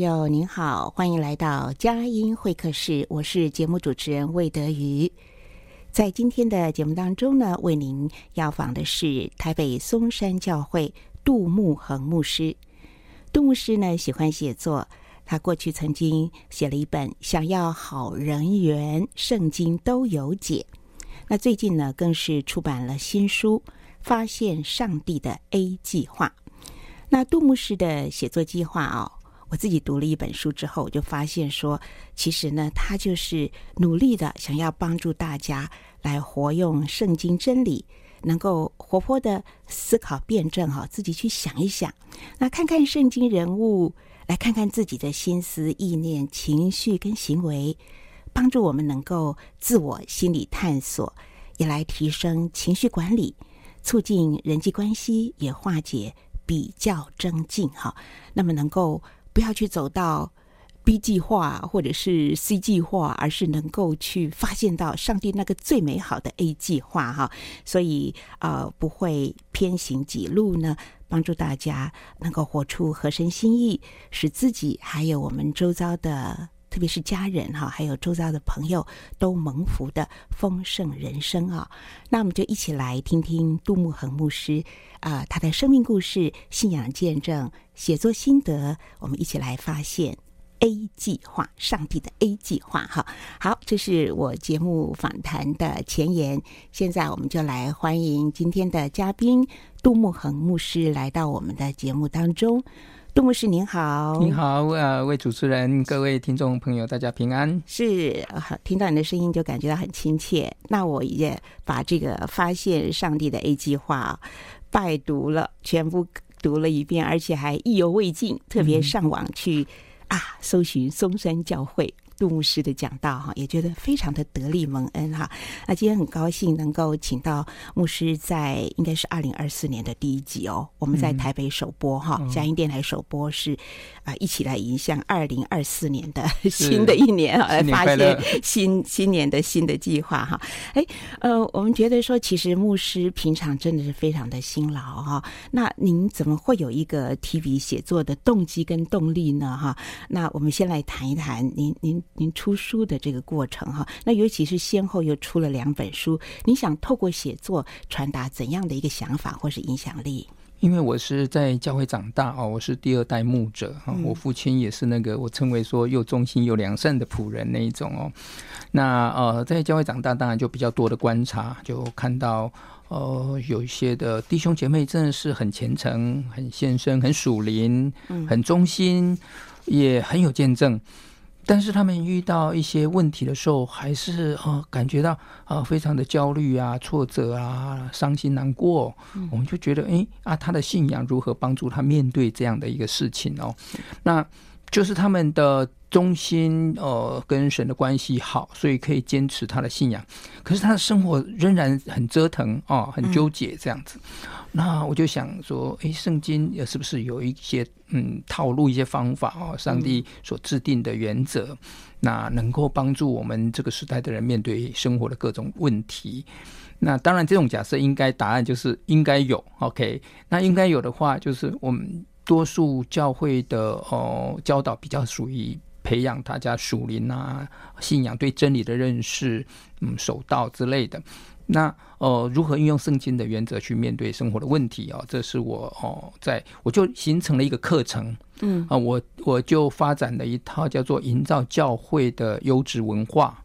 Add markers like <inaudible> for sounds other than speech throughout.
友，您好，欢迎来到佳音会客室。我是节目主持人魏德瑜。在今天的节目当中呢，为您要访的是台北松山教会杜牧恒牧师。杜牧师呢，喜欢写作，他过去曾经写了一本《想要好人缘，圣经都有解》。那最近呢，更是出版了新书《发现上帝的 A 计划》。那杜牧师的写作计划啊、哦。我自己读了一本书之后，我就发现说，其实呢，他就是努力的想要帮助大家来活用圣经真理，能够活泼的思考辩证哈，自己去想一想，那看看圣经人物，来看看自己的心思意念、情绪跟行为，帮助我们能够自我心理探索，也来提升情绪管理，促进人际关系，也化解比较争竞哈。那么能够。不要去走到 B 计划或者是 C 计划，而是能够去发现到上帝那个最美好的 A 计划哈。所以呃，不会偏行己路呢，帮助大家能够活出合神心意，使自己还有我们周遭的，特别是家人哈，还有周遭的朋友都蒙福的丰盛人生啊。那我们就一起来听听杜慕恒牧师。啊，他的生命故事、信仰见证、写作心得，我们一起来发现 A 计划，上帝的 A 计划。哈，好，这是我节目访谈的前言。现在我们就来欢迎今天的嘉宾杜慕恒牧师来到我们的节目当中。杜牧师您好，您好，呃，为主持人、各位听众朋友，大家平安。是，听到你的声音就感觉到很亲切。那我也把这个发现上帝的 A 计划。拜读了，全部读了一遍，而且还意犹未尽，特别上网去、嗯、啊搜寻松山教会。杜牧师的讲道哈，也觉得非常的得力蒙恩哈。那今天很高兴能够请到牧师，在应该是二零二四年的第一集哦，我们在台北首播哈，佳音电台首播是啊，一起来迎向二零二四年的 <laughs> 新的一年啊，来发现新新年的新的计划哈。哎，呃，我们觉得说，其实牧师平常真的是非常的辛劳哈。那您怎么会有一个提笔写作的动机跟动力呢？哈，那我们先来谈一谈您您。您出书的这个过程哈，那尤其是先后又出了两本书，你想透过写作传达怎样的一个想法或是影响力？因为我是在教会长大哦，我是第二代牧者哈，我父亲也是那个我称为说又忠心又良善的仆人那一种哦。那呃，在教会长大，当然就比较多的观察，就看到呃有一些的弟兄姐妹真的是很虔诚、很献身、很属灵、很忠心，也很有见证。但是他们遇到一些问题的时候，还是啊感觉到啊非常的焦虑啊、挫折啊、伤心难过。我们就觉得，哎啊，他的信仰如何帮助他面对这样的一个事情哦？那就是他们的忠心呃跟神的关系好，所以可以坚持他的信仰。可是他的生活仍然很折腾哦，很纠结这样子。嗯、那我就想说，哎，圣经是不是有一些嗯套路、一些方法哦？上帝所制定的原则，嗯、那能够帮助我们这个时代的人面对生活的各种问题。那当然，这种假设应该答案就是应该有。OK，那应该有的话，就是我们多数教会的哦教导比较属于。培养大家属灵啊、信仰、对真理的认识，嗯，守道之类的。那呃，如何运用圣经的原则去面对生活的问题啊？这是我哦，在我就形成了一个课程，嗯啊，我我就发展了一套叫做营造教会的优质文化。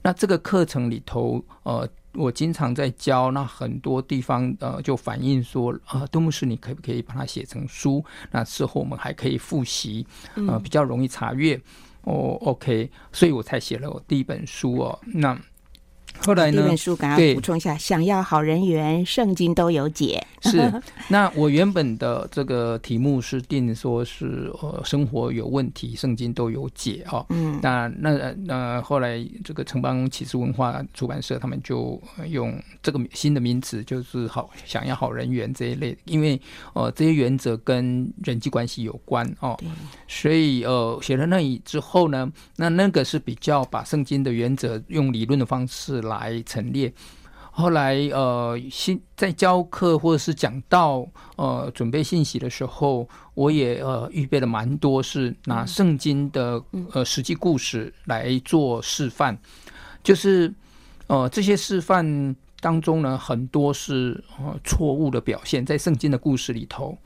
那这个课程里头，呃。我经常在教，那很多地方呃就反映说，啊、呃，杜牧师，你可不可以把它写成书？那之后我们还可以复习，呃，比较容易查阅。嗯、哦，OK，所以我才写了我第一本书哦。那。后来呢？这本书刚刚补充一下，想要好人缘，圣经都有解。是，<laughs> 那我原本的这个题目是定说是呃生活有问题，圣经都有解哦。嗯，那那那后来这个城邦启示文化出版社他们就用这个新的名词，就是好想要好人缘这一类，因为呃这些原则跟人际关系有关哦。对所以呃写了那里之后呢，那那个是比较把圣经的原则用理论的方式来陈列，后来呃，新在教课或者是讲到呃准备信息的时候，我也呃预备了蛮多，是拿圣经的呃实际故事来做示范，就是呃这些示范当中呢，很多是呃错误的表现，在圣经的故事里头。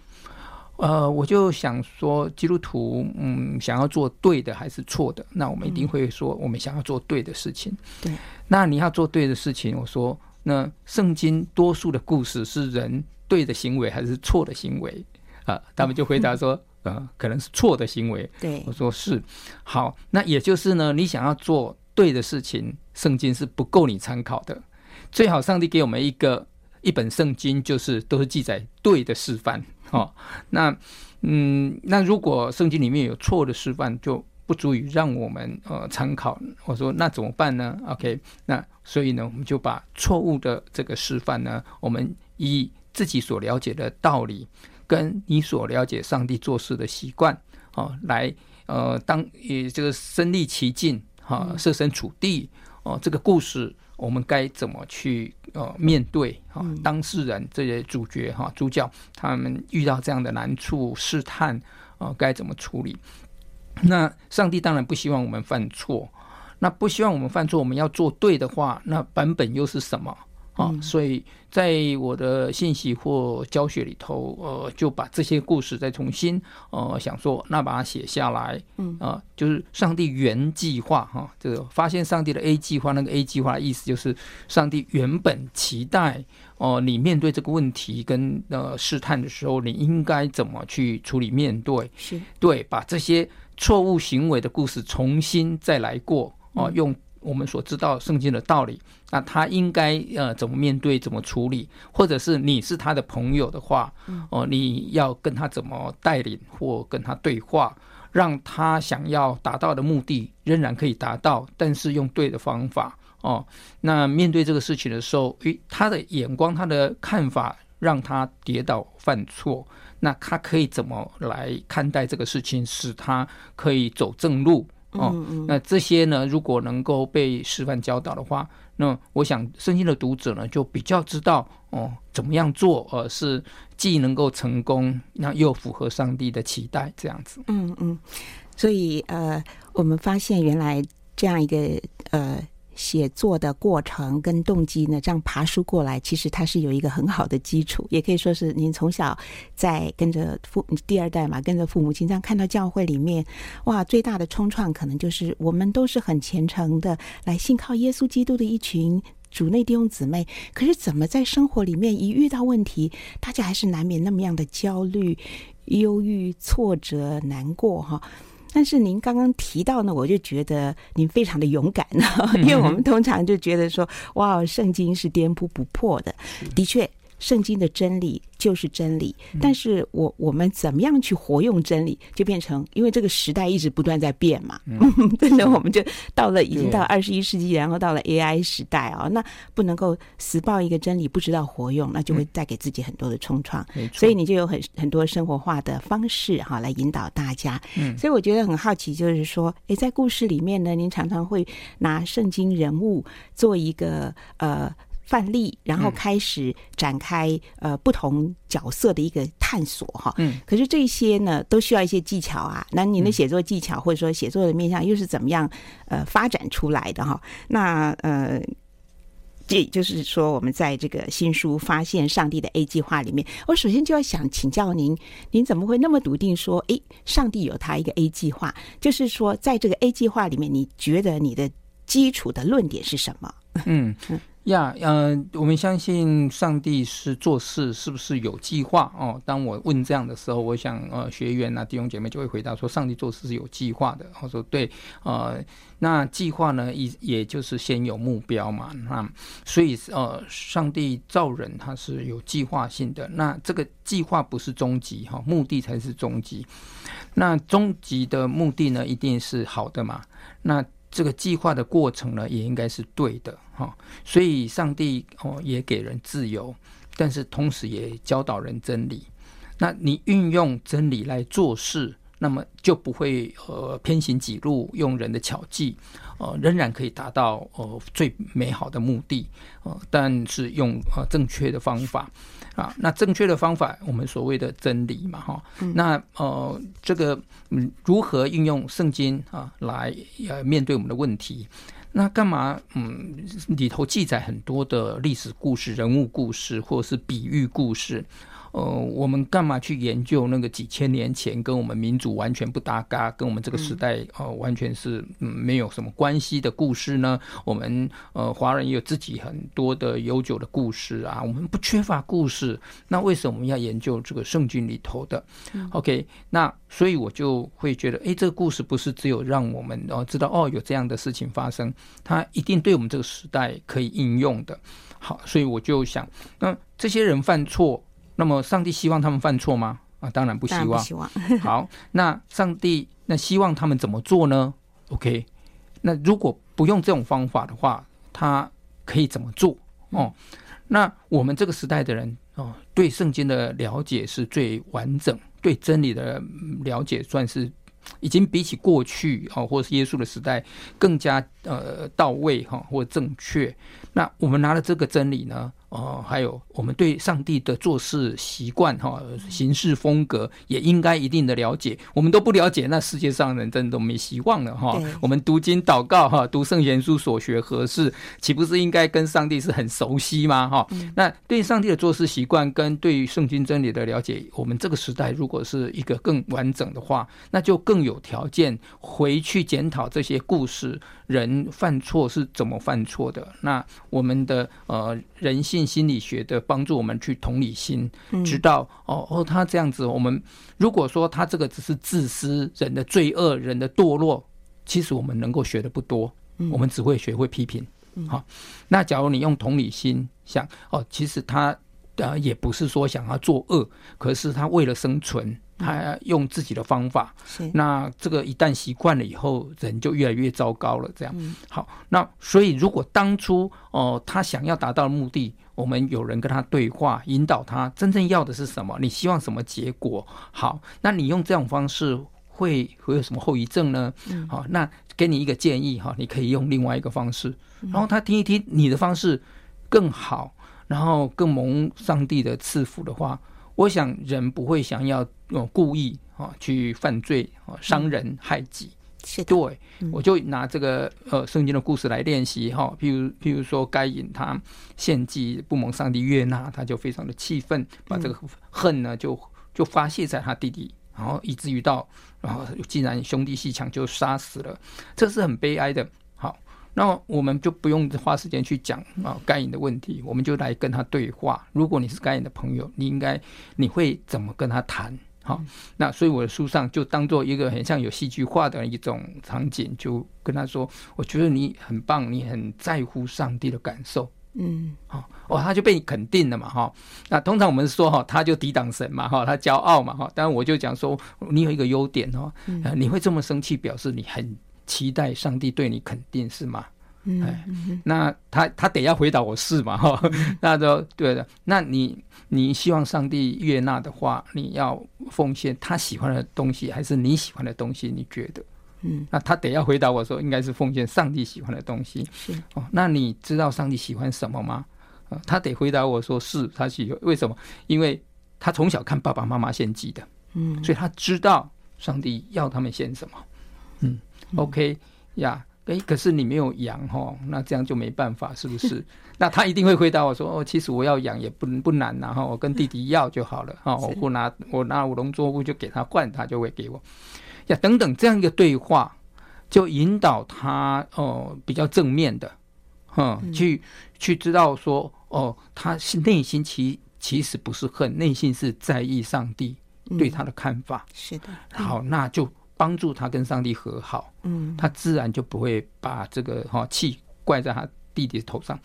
呃，我就想说，基督徒，嗯，想要做对的还是错的？那我们一定会说，我们想要做对的事情。对，那你要做对的事情，我说，那圣经多数的故事是人对的行为还是错的行为？啊，他们就回答说，呃、嗯，可能是错的行为。对，我说是。好，那也就是呢，你想要做对的事情，圣经是不够你参考的。最好上帝给我们一个一本圣经，就是都是记载对的示范。哦，那嗯，那如果圣经里面有错的示范，就不足以让我们呃参考。我说那怎么办呢？OK，那所以呢，我们就把错误的这个示范呢，我们以自己所了解的道理，跟你所了解上帝做事的习惯，哦，来呃当也这个身历其境，哈、哦，设身处地，哦，这个故事。我们该怎么去呃面对啊当事人这些主角哈主角他们遇到这样的难处试探啊该怎么处理？那上帝当然不希望我们犯错，那不希望我们犯错，我们要做对的话，那版本又是什么？啊，嗯、所以在我的信息或教学里头，呃，就把这些故事再重新呃想说，那把它写下来，嗯啊、呃，就是上帝原计划哈，这个发现上帝的 A 计划，那个 A 计划的意思就是上帝原本期待哦、呃，你面对这个问题跟呃试探的时候，你应该怎么去处理面对？是对，把这些错误行为的故事重新再来过哦、呃，用。我们所知道圣经的道理，那他应该呃怎么面对，怎么处理，或者是你是他的朋友的话，哦，你要跟他怎么带领或跟他对话，让他想要达到的目的仍然可以达到，但是用对的方法哦。那面对这个事情的时候，诶，他的眼光、他的看法让他跌倒犯错，那他可以怎么来看待这个事情，使他可以走正路？哦，那这些呢，如果能够被示范教导的话，那我想圣经的读者呢，就比较知道哦，怎么样做，呃，是既能够成功，那又符合上帝的期待，这样子。嗯嗯，所以呃，我们发现原来这样一个呃。写作的过程跟动机呢，这样爬书过来，其实它是有一个很好的基础，也可以说是您从小在跟着父第二代嘛，跟着父母亲这样看到教会里面，哇，最大的冲创可能就是我们都是很虔诚的来信靠耶稣基督的一群主内弟兄姊妹，可是怎么在生活里面一遇到问题，大家还是难免那么样的焦虑、忧郁、挫折、难过哈。但是您刚刚提到呢，我就觉得您非常的勇敢呢，<laughs> 因为我们通常就觉得说，哇，圣经是颠扑不破的。的确，圣经的真理就是真理，但是我我们怎么样去活用真理，就变成因为这个时代一直不断在变嘛，嗯、<laughs> 真的我们就到了已经到二十一世纪，然后到了 AI 时代啊、哦，那不能够死抱一个真理不知道活用，那就会带给自己很多的冲撞。嗯、所以你就有很很多生活化的方式哈来引导大家。嗯，所以我觉得很好奇，就是说，诶，在故事里面呢，您常常会拿圣经人物做一个呃。范例，然后开始展开呃不同角色的一个探索哈。嗯，可是这些呢都需要一些技巧啊。那您的写作技巧或者说写作的面向又是怎么样呃发展出来的哈？那呃，这就是说我们在这个新书《发现上帝的 A 计划》里面，我首先就要想请教您，您怎么会那么笃定说，诶，上帝有他一个 A 计划？就是说，在这个 A 计划里面，你觉得你的基础的论点是什么？嗯呀，呃，我们相信上帝是做事是不是有计划哦？当我问这样的时候，我想呃，学员啊弟兄姐妹就会回答说，上帝做事是有计划的。我说对，呃，那计划呢，也也就是先有目标嘛，那所以呃，上帝造人他是有计划性的。那这个计划不是终极哈，目的才是终极。那终极的目的呢，一定是好的嘛？那这个计划的过程呢，也应该是对的哈。所以，上帝哦也给人自由，但是同时也教导人真理。那你运用真理来做事，那么就不会呃偏行己路，用人的巧计，呃仍然可以达到呃最美好的目的。呃，但是用呃正确的方法。啊，那正确的方法，我们所谓的真理嘛，哈、嗯，那呃，这个嗯，如何运用圣经啊来呃面对我们的问题？那干嘛嗯里头记载很多的历史故事、人物故事，或者是比喻故事？呃，我们干嘛去研究那个几千年前跟我们民族完全不搭嘎，跟我们这个时代呃完全是嗯没有什么关系的故事呢？我们呃华人也有自己很多的悠久的故事啊，我们不缺乏故事。那为什么我们要研究这个圣经里头的？OK，那所以我就会觉得，哎，这个故事不是只有让我们哦知道哦有这样的事情发生，它一定对我们这个时代可以应用的。好，所以我就想，那这些人犯错。那么，上帝希望他们犯错吗？啊，当然不希望。希望 <laughs> 好，那上帝那希望他们怎么做呢？OK，那如果不用这种方法的话，他可以怎么做？哦，那我们这个时代的人哦，对圣经的了解是最完整，对真理的了解算是已经比起过去哦，或是耶稣的时代更加呃到位哈，或正确。那我们拿了这个真理呢？哦，还有我们对上帝的做事习惯哈，行事风格也应该一定的了解。我们都不了解，那世界上人真的都没希望了哈。我们读经祷告哈，读圣贤书所学何事，岂不是应该跟上帝是很熟悉吗？哈，那对上帝的做事习惯跟对于圣经真理的了解，我们这个时代如果是一个更完整的话，那就更有条件回去检讨这些故事。人犯错是怎么犯错的？那我们的呃人性心理学的帮助，我们去同理心，知道哦哦，他这样子，我们如果说他这个只是自私，人的罪恶，人的堕落，其实我们能够学的不多，我们只会学会批评。好，那假如你用同理心想，哦，其实他呃也不是说想要作恶，可是他为了生存。他用自己的方法，是那这个一旦习惯了以后，人就越来越糟糕了。这样，嗯、好，那所以如果当初哦、呃，他想要达到的目的，我们有人跟他对话，引导他真正要的是什么？你希望什么结果？好，那你用这种方式会会有什么后遗症呢？嗯、好，那给你一个建议哈，你可以用另外一个方式，然后他听一听你的方式更好，然后更蒙上帝的赐福的话。我想人不会想要用故意啊去犯罪啊伤人害己，是的。对，我就拿这个呃圣经的故事来练习哈，譬如譬如说该隐他献祭不蒙上帝悦纳，他就非常的气愤，把这个恨呢就就发泄在他弟弟，然后以至于到然后竟然兄弟戏强就杀死了，这是很悲哀的。好那我们就不用花时间去讲啊该隐的问题，我们就来跟他对话。如果你是该隐的朋友，你应该你会怎么跟他谈？好，那所以我的书上就当做一个很像有戏剧化的一种场景，就跟他说：“我觉得你很棒，你很在乎上帝的感受。嗯，哦哦，他就被你肯定了嘛，哈。那通常我们说哈，他就抵挡神嘛，哈，他骄傲嘛，哈。但我就讲说，你有一个优点哦，你会这么生气，表示你很期待上帝对你肯定，是吗？嗯，哎，那他他得要回答我是嘛，哈。那就对的。那你你希望上帝悦纳的话，你要奉献他喜欢的东西，还是你喜欢的东西？你觉得？嗯，那他得要回答我说，应该是奉献上帝喜欢的东西。是哦，那你知道上帝喜欢什么吗？啊，他得回答我说是他喜欢，为什么？因为他从小看爸爸妈妈献祭的，嗯，所以他知道上帝要他们献什么。嗯，OK 呀，哎，可是你没有养哈，那这样就没办法，是不是？<laughs> 那他一定会回答我说，哦，其实我要养也不不难呐，哈，我跟弟弟 <laughs> 要就好了，哈，我不拿我拿五农作物就给他换，他就会给我。呀，等等，这样一个对话，就引导他哦、呃，比较正面的，嗯，嗯去去知道说，哦，他是内心其其实不是恨，内心是在意上帝对他的看法。嗯、是的，好，那就帮助他跟上帝和好。嗯，他自然就不会把这个哈气怪在他弟弟头上。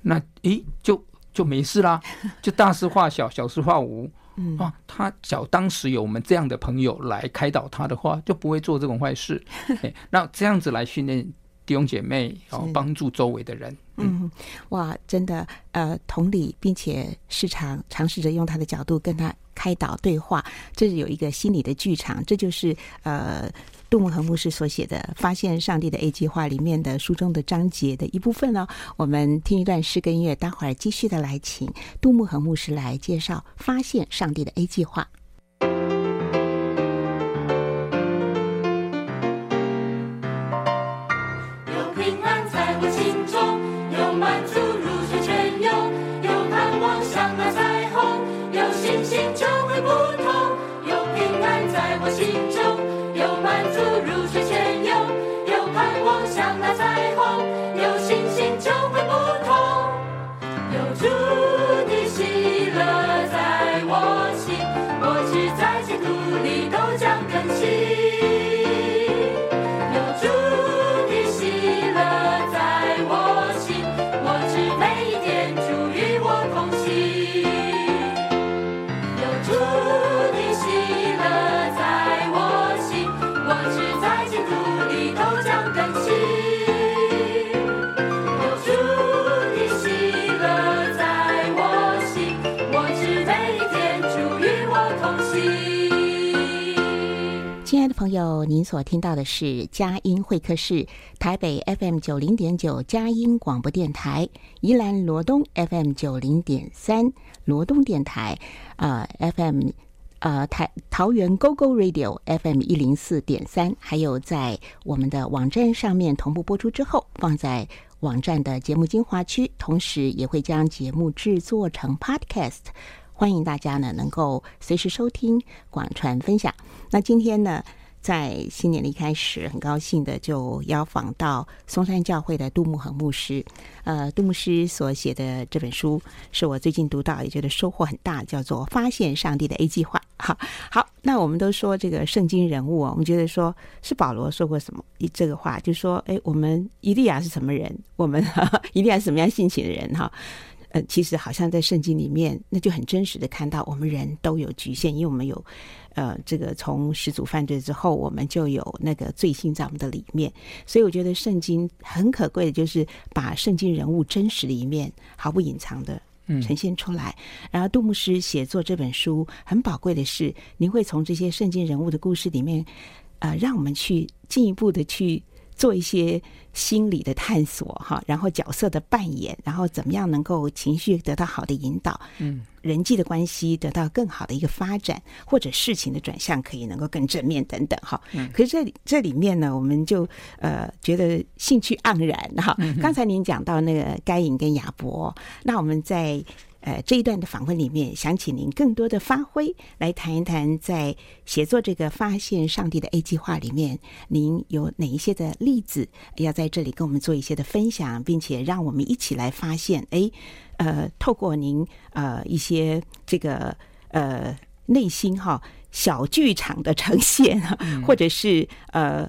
那诶，就就没事啦，<laughs> 就大事化小，小事化无。嗯啊，他小当时有我们这样的朋友来开导他的话，就不会做这种坏事。<laughs> 哎，那这样子来训练弟兄姐妹，哦，帮助周围的人。嗯，嗯，哇，真的，呃，同理，并且时常尝试着用他的角度跟他开导对话，这是有一个心理的剧场，这就是呃。杜牧和牧师所写的《发现上帝的 A 计划》里面的书中的章节的一部分呢，我们听一段诗歌音乐，待会儿继续的来请杜牧和牧师来介绍《发现上帝的 A 计划》。友，您所听到的是佳音会客室，台北 FM 九零点九佳音广播电台，宜兰罗东 FM 九零点三罗东电台，呃 FM 呃台桃园 GO GO Radio FM 一零四点三，还有在我们的网站上面同步播出之后，放在网站的节目精华区，同时也会将节目制作成 Podcast，欢迎大家呢能够随时收听、广传分享。那今天呢，在新年的一开始，很高兴的就邀访到松山教会的杜牧恒牧师。呃，杜牧师所写的这本书是我最近读到，也觉得收获很大，叫做《发现上帝的 A 计划》。<laughs> 好，好，那我们都说这个圣经人物啊，我们觉得说是保罗说过什么一这个话，就说，哎，我们伊利亚是什么人？我们伊利亚是什么样性情的人？哈。呃，其实好像在圣经里面，那就很真实的看到，我们人都有局限，因为我们有，呃，这个从始祖犯罪之后，我们就有那个罪性在我们的里面，所以我觉得圣经很可贵的，就是把圣经人物真实的一面毫不隐藏的呈现出来。嗯、然后杜牧师写作这本书很宝贵的是，您会从这些圣经人物的故事里面，呃，让我们去进一步的去。做一些心理的探索哈，然后角色的扮演，然后怎么样能够情绪得到好的引导，嗯，人际的关系得到更好的一个发展，或者事情的转向可以能够更正面等等哈。嗯，可是这里这里面呢，我们就呃觉得兴趣盎然哈。刚才您讲到那个该隐跟亚伯，那我们在。呃，这一段的访问里面，想请您更多的发挥，来谈一谈在写作这个发现上帝的 A 计划里面，您有哪一些的例子要在这里跟我们做一些的分享，并且让我们一起来发现，哎，呃，透过您呃一些这个呃内心哈小剧场的呈现，或者是呃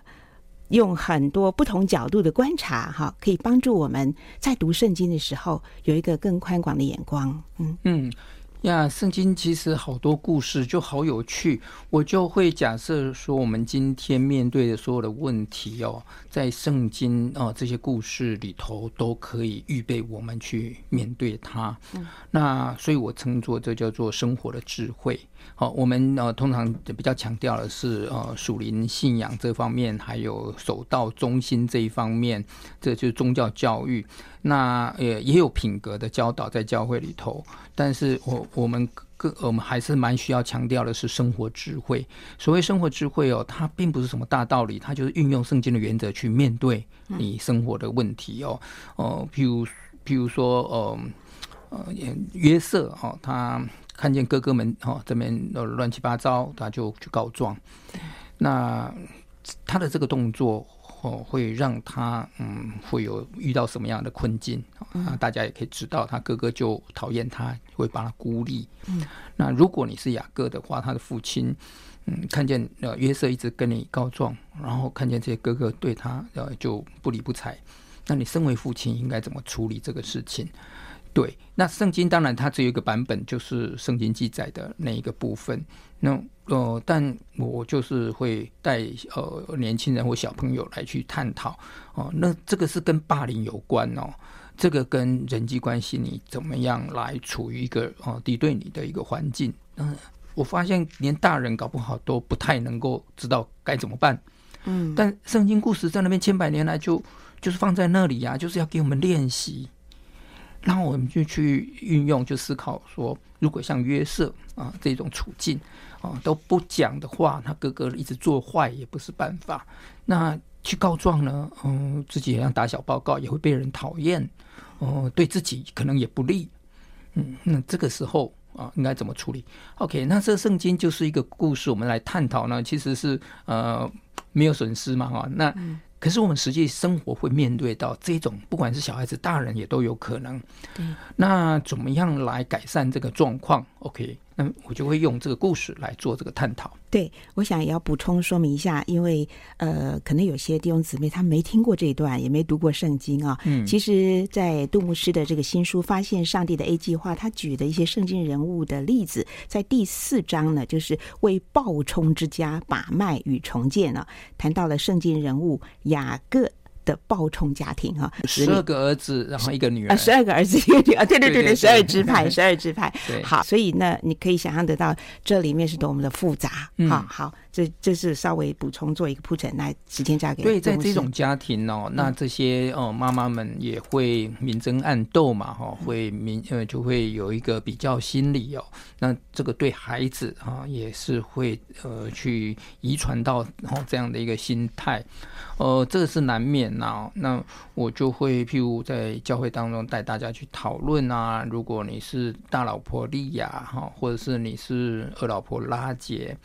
用很多不同角度的观察，哈，可以帮助我们在读圣经的时候有一个更宽广的眼光。嗯嗯。呀，圣经其实好多故事就好有趣，我就会假设说，我们今天面对的所有的问题哦，在圣经哦这些故事里头都可以预备我们去面对它。嗯，那所以我称作这叫做生活的智慧。好，我们呃通常比较强调的是呃属灵信仰这方面，还有守道中心这一方面，这就是宗教教育。那也也有品格的教导在教会里头，但是我我们个我们还是蛮需要强调的是生活智慧。所谓生活智慧哦，它并不是什么大道理，它就是运用圣经的原则去面对你生活的问题哦。哦、呃，譬如譬如说呃呃约瑟哦，他。看见哥哥们哦这边呃乱七八糟，他就去告状。那他的这个动作哦，会让他嗯会有遇到什么样的困境啊？大家也可以知道，他哥哥就讨厌他，会把他孤立。嗯，那如果你是雅各的话，他的父亲嗯看见呃约瑟一直跟你告状，然后看见这些哥哥对他呃就不理不睬，那你身为父亲应该怎么处理这个事情？对，那圣经当然它只有一个版本，就是圣经记载的那一个部分。那呃，但我就是会带呃年轻人或小朋友来去探讨哦。那这个是跟霸凌有关哦，这个跟人际关系你怎么样来处于一个哦敌对你的一个环境。嗯，我发现连大人搞不好都不太能够知道该怎么办。嗯，但圣经故事在那边千百年来就就是放在那里呀、啊，就是要给我们练习。然后我们就去运用，就思考说，如果像约瑟啊这种处境啊都不讲的话，他哥哥一直做坏也不是办法。那去告状呢，嗯，自己也要打小报告，也会被人讨厌，哦，对自己可能也不利。嗯，那这个时候啊，应该怎么处理？OK，那这圣经就是一个故事，我们来探讨呢，其实是呃没有损失嘛，哈，那。可是我们实际生活会面对到这种，不管是小孩子、大人也都有可能。对，那怎么样来改善这个状况？OK。那我就会用这个故事来做这个探讨。对，我想也要补充说明一下，因为呃，可能有些弟兄姊妹他没听过这一段，也没读过圣经啊。嗯，其实，在杜牧师的这个新书《发现上帝的 A 计划》，他举的一些圣经人物的例子，在第四章呢，就是为暴冲之家把脉与重建了，谈到了圣经人物雅各。的暴冲家庭哈，十二个儿子，然后一个女儿，啊，十二个儿子一个女儿，<laughs> 对对对对，十二支派，十二支派，好，所以呢，你可以想象得到这里面是多么的复杂，好好。这这是稍微补充做一个铺陈，来时间交给对，在这种家庭哦，那这些哦妈妈们也会明争暗斗嘛，哈，会明呃就会有一个比较心理哦，那这个对孩子啊也是会呃去遗传到然后这样的一个心态，呃，这个是难免呐。那我就会譬如在教会当中带大家去讨论啊，如果你是大老婆利亚哈，或者是你是二老婆拉杰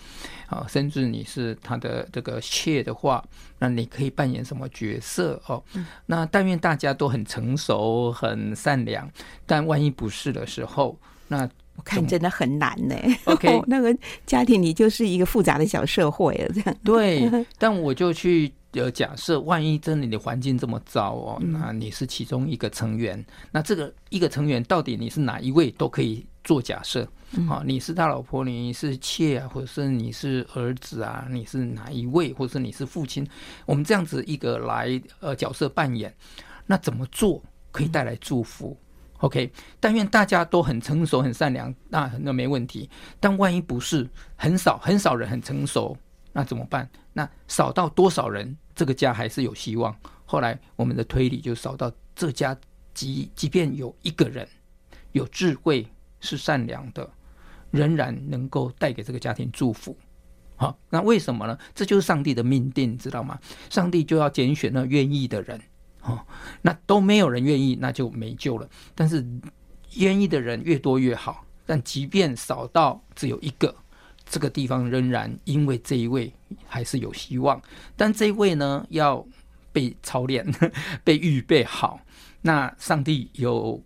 啊，甚至。你是他的这个妾的话，那你可以扮演什么角色哦？嗯、那但愿大家都很成熟、很善良，但万一不是的时候，那我看真的很难呢。<laughs> OK，<laughs> 那个家庭里就是一个复杂的小社会了，这样对。<laughs> 但我就去呃假设，万一真的你的环境这么糟哦，那你是其中一个成员，嗯、那这个一个成员到底你是哪一位，都可以做假设。好，你是他老婆，你是妾啊，或者是你是儿子啊，你是哪一位，或者是你是父亲？我们这样子一个来呃角色扮演，那怎么做可以带来祝福？OK，但愿大家都很成熟、很善良，那那没问题。但万一不是很少很少人很成熟，那怎么办？那少到多少人，这个家还是有希望。后来我们的推理就少到这家，即即便有一个人有智慧、是善良的。仍然能够带给这个家庭祝福，好，那为什么呢？这就是上帝的命定，知道吗？上帝就要拣选那愿意的人，哦，那都没有人愿意，那就没救了。但是愿意的人越多越好，但即便少到只有一个，这个地方仍然因为这一位还是有希望。但这一位呢，要被操练，<laughs> 被预备好。那上帝有。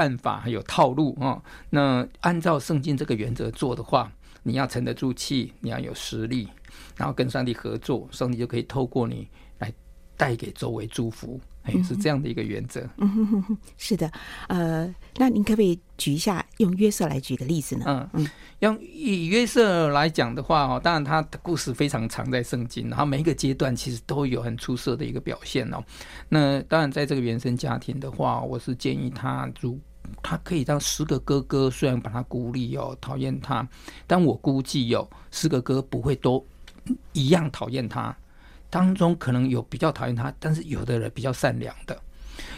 办法还有套路啊！那按照圣经这个原则做的话，你要沉得住气，你要有实力，然后跟上帝合作，上帝就可以透过你来带给周围祝福。哎，是这样的一个原则。嗯哼哼哼，是的。呃，那您可不可以举一下，用约瑟来举个例子呢？嗯嗯，用以约瑟来讲的话，哦，当然他的故事非常长，在圣经，然后每一个阶段其实都有很出色的一个表现哦。那当然，在这个原生家庭的话，我是建议他，如他可以让十个哥哥虽然把他孤立哦，讨厌他，但我估计有十个哥不会都一样讨厌他。当中可能有比较讨厌他，但是有的人比较善良的，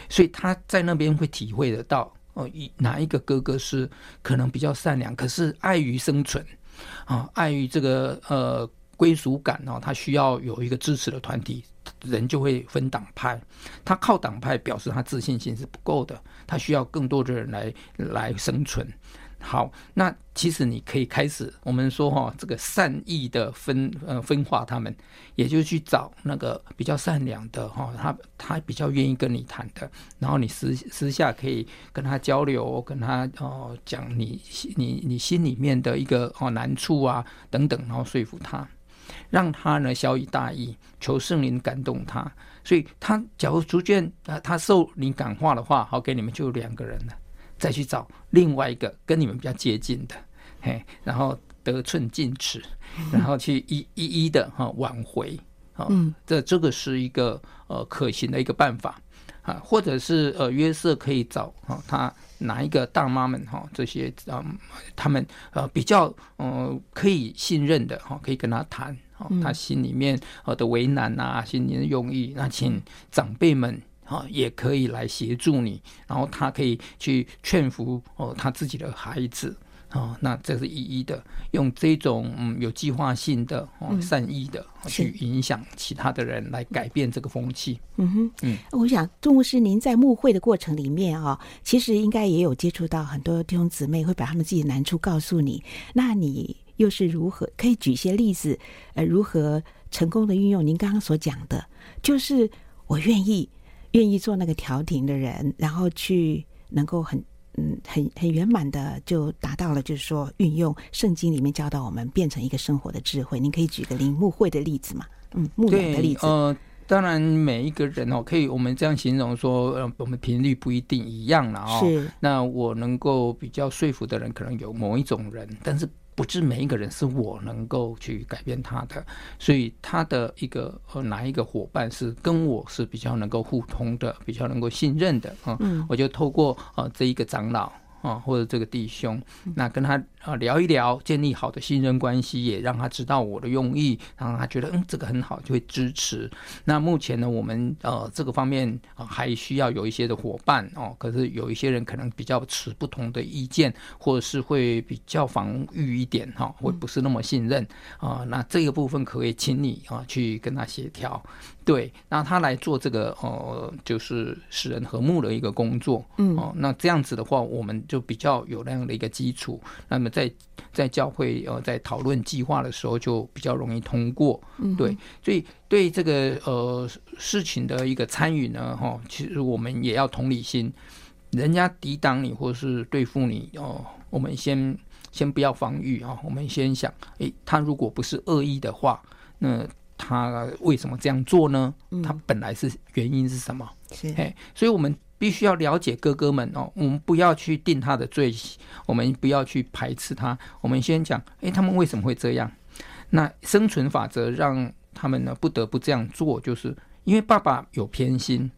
所以他在那边会体会得到哦，一哪一个哥哥是可能比较善良，可是碍于生存啊，碍于这个呃归属感哦，他需要有一个支持的团体，人就会分党派。他靠党派表示他自信心是不够的，他需要更多的人来来生存。好，那其实你可以开始，我们说哈，这个善意的分呃分化他们，也就是去找那个比较善良的哈，他他比较愿意跟你谈的，然后你私私下可以跟他交流，跟他哦讲你你你心里面的一个哦难处啊等等，然后说服他，让他呢小以大义，求圣灵感动他，所以他假如逐渐啊他受你感化的话，好，给你们就两个人了。再去找另外一个跟你们比较接近的，嘿，然后得寸进尺，然后去一一一的哈挽回，啊，这这个是一个呃可行的一个办法啊，或者是呃约瑟可以找哦他哪一个大妈们哈这些啊他们呃比较呃可以信任的哈可以跟他谈，他心里面呃的为难啊，心里面的用意，那请长辈们。啊，也可以来协助你，然后他可以去劝服哦他自己的孩子啊，那这是一一的，用这种嗯有计划性的哦善意的去影响其他的人来改变这个风气。嗯哼，嗯，我想钟牧师您在牧会的过程里面啊，其实应该也有接触到很多弟兄姊妹会把他们自己的难处告诉你，那你又是如何可以举一些例子？呃，如何成功的运用您刚刚所讲的，就是我愿意。愿意做那个调停的人，然后去能够很嗯很很圆满的就达到了，就是说运用圣经里面教导我们变成一个生活的智慧。您可以举个林牧会的例子嘛？嗯，牧养的例子。呃，当然每一个人哦，可以我们这样形容说，呃，我们频率不一定一样了哦。是。那我能够比较说服的人，可能有某一种人，但是。不是每一个人是我能够去改变他的，所以他的一个呃哪一个伙伴是跟我是比较能够互通的，比较能够信任的啊，嗯，我就透过呃这一个长老。啊，或者这个弟兄，那跟他啊聊一聊，建立好的信任关系，也让他知道我的用意，让他觉得嗯这个很好，就会支持。那目前呢，我们呃这个方面啊还需要有一些的伙伴哦，可是有一些人可能比较持不同的意见，或者是会比较防御一点哈，会不是那么信任啊。那这个部分可以请你啊去跟他协调。对，那他来做这个呃，就是使人和睦的一个工作，嗯，哦，那这样子的话，我们就比较有那样的一个基础。那么在在教会呃，在讨论计划的时候，就比较容易通过。嗯，对，所以对这个呃事情的一个参与呢，哈，其实我们也要同理心。人家抵挡你或是对付你哦，我们先先不要防御啊，我们先想，诶，他如果不是恶意的话，那。他为什么这样做呢？他本来是原因是什么？是，所以我们必须要了解哥哥们哦，我们不要去定他的罪，我们不要去排斥他，我们先讲，诶，他们为什么会这样？那生存法则让他们呢不得不这样做，就是因为爸爸有偏心，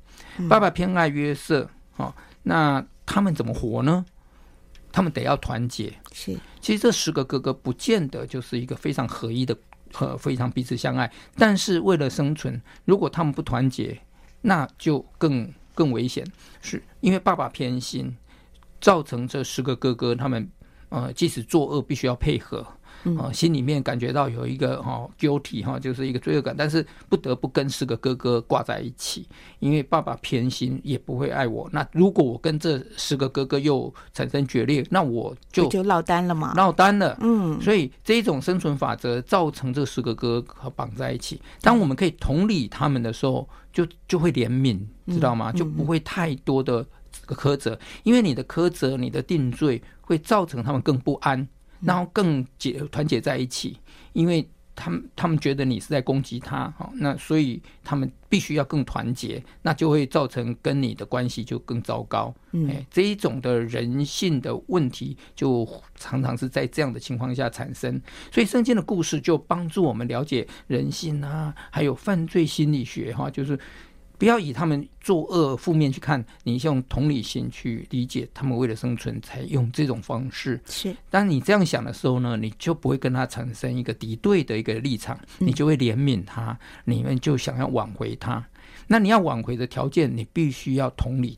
爸爸偏爱约瑟，哦，那他们怎么活呢？他们得要团结。是，其实这十个哥哥不见得就是一个非常合一的。呃，非常彼此相爱，但是为了生存，如果他们不团结，那就更更危险。是因为爸爸偏心，造成这十个哥哥他们呃，即使作恶，必须要配合。啊，心里面感觉到有一个哦 guilty 哈，就是一个罪恶感，但是不得不跟四个哥哥挂在一起，因为爸爸偏心，也不会爱我。那如果我跟这十个哥哥又产生决裂，那我就就落单了嘛，落单了。嗯，所以这种生存法则造成这十个哥哥绑在一起。当我们可以同理他们的时候，就就会怜悯，知道吗？就不会太多的苛责，因为你的苛责、你的定罪会造成他们更不安。然后更结团结在一起，因为他们他们觉得你是在攻击他，哈，那所以他们必须要更团结，那就会造成跟你的关系就更糟糕。嗯，哎，这一种的人性的问题，就常常是在这样的情况下产生。所以圣经的故事就帮助我们了解人性啊，还有犯罪心理学，哈，就是。不要以他们作恶负面去看，你用同理心去理解他们为了生存才用这种方式。是，当你这样想的时候呢，你就不会跟他产生一个敌对的一个立场，你就会怜悯他，你们就想要挽回他。那你要挽回的条件，你必须要同理，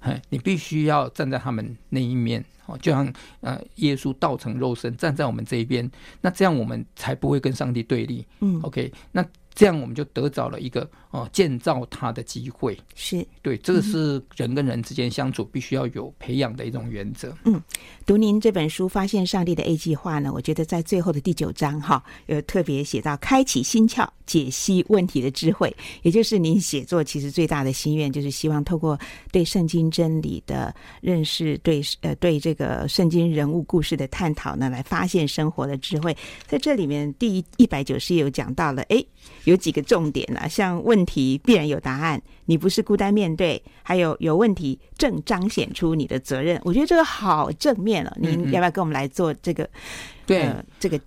嘿，你必须要站在他们那一面哦，就像呃耶稣道成肉身站在我们这一边，那这样我们才不会跟上帝对立。嗯，OK，那。这样我们就得到了一个哦建造他的机会，是对，这个是人跟人之间相处必须要有培养的一种原则。嗯，读您这本书《发现上帝的 A 计划》呢，我觉得在最后的第九章哈，有特别写到开启心窍、解析问题的智慧，也就是您写作其实最大的心愿，就是希望透过对圣经真理的认识，对呃对这个圣经人物故事的探讨呢，来发现生活的智慧。在这里面，第一百九十页有讲到了，哎。有几个重点啊，像问题必然有答案，你不是孤单面对，还有有问题正彰显出你的责任。我觉得这个好正面了，您要不要跟我们来做这个？嗯嗯对、呃，这个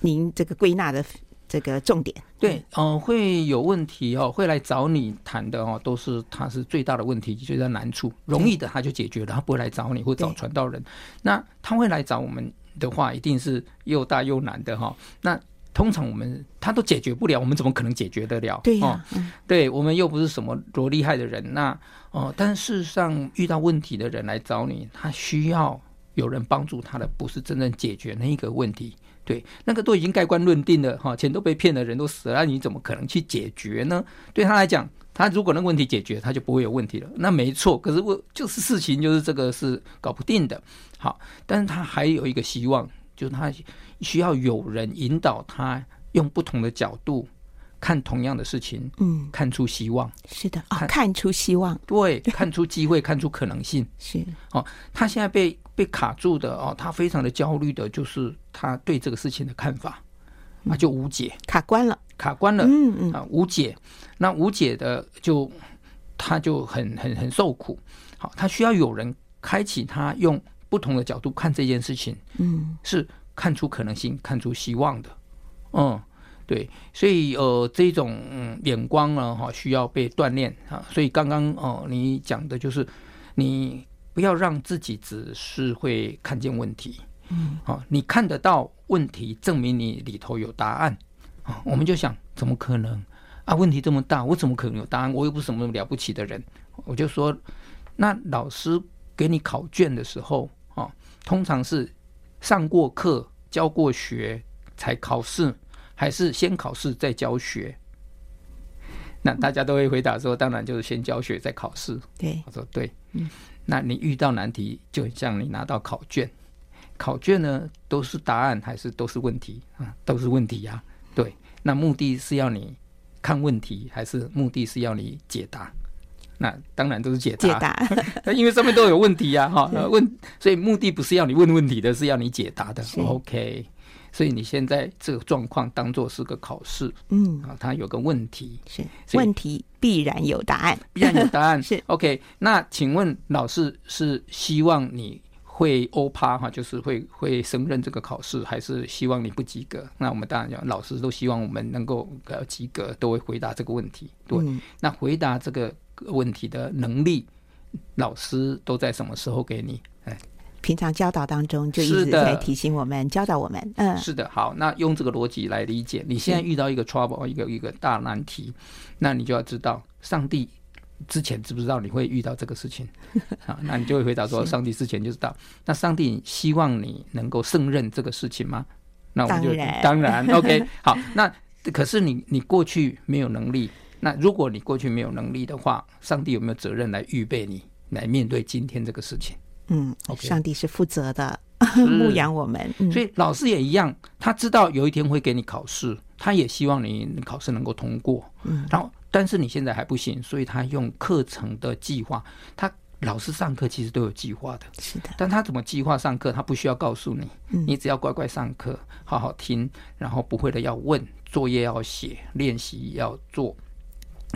您这个归纳的这个重点。对，嗯、呃，会有问题哦，会来找你谈的哦，都是他是最大的问题，最大难处，容易的他就解决了，他不会来找你或找传道人。那他会来找我们的话，一定是又大又难的哈。那通常我们他都解决不了，我们怎么可能解决得了？对呀、啊嗯，对我们又不是什么多厉害的人。那哦、呃，但事实上遇到问题的人来找你，他需要有人帮助他的，不是真正解决那一个问题。对，那个都已经盖棺论定了哈，钱都被骗的人都死了，你怎么可能去解决呢？对他来讲，他如果那个问题解决，他就不会有问题了。那没错，可是我就是事情就是这个是搞不定的。好，但是他还有一个希望，就是他。需要有人引导他，用不同的角度看同样的事情，嗯，看出希望。是的，哦，看出希望，对，看出机会，看出可能性。<laughs> 是哦，他现在被被卡住的哦，他非常的焦虑的，就是他对这个事情的看法，那就无解，卡关了，卡关了，嗯嗯啊，无解。那无解的就他就很很很受苦。好，他需要有人开启他，用不同的角度看这件事情。嗯，是。看出可能性，看出希望的，嗯，对，所以呃，这种嗯眼光呢，哈，需要被锻炼啊。所以刚刚哦、呃，你讲的就是，你不要让自己只是会看见问题，嗯，啊，你看得到问题，证明你里头有答案啊。我们就想，怎么可能啊？问题这么大，我怎么可能有答案？我又不是什么了不起的人。我就说，那老师给你考卷的时候啊，通常是。上过课、教过学才考试，还是先考试再教学？那大家都会回答说，当然就是先教学再考试。对，我说对。嗯，那你遇到难题，就像你拿到考卷，考卷呢都是答案还是都是问题啊？都是问题呀。对，那目的是要你看问题，还是目的是要你解答？那当然都是解答，解答，<laughs> 因为上面都有问题呀，哈，<laughs> 问，所以目的不是要你问问题的，是要你解答的。OK，所以你现在这个状况当做是个考试，嗯，啊，它有个问题，是问题必然有答案，必然有答案，<laughs> 是 OK。那请问老师是希望你会欧趴哈，就是会会胜任这个考试，还是希望你不及格？那我们当然讲，老师都希望我们能够呃及格，都会回答这个问题。对，嗯、那回答这个。问题的能力，老师都在什么时候给你？哎，平常教导当中就一直在提醒我们、教导我们。嗯，是的。好，那用这个逻辑来理解，你现在遇到一个 trouble，一个一个大难题，那你就要知道，上帝之前知不知道你会遇到这个事情？好，<laughs> 那你就会回答说，上帝之前就知道。那上帝希望你能够胜任这个事情吗？那我们就当然，当然，OK。好，那可是你你过去没有能力。那如果你过去没有能力的话，上帝有没有责任来预备你来面对今天这个事情？嗯.上帝是负责的，牧养我们。嗯、所以老师也一样，他知道有一天会给你考试，他也希望你考试能够通过。嗯，然后但是你现在还不行，所以他用课程的计划，他老师上课其实都有计划的。是的，但他怎么计划上课，他不需要告诉你，嗯、你只要乖乖上课，好好听，然后不会的要问。作业要写，练习要做。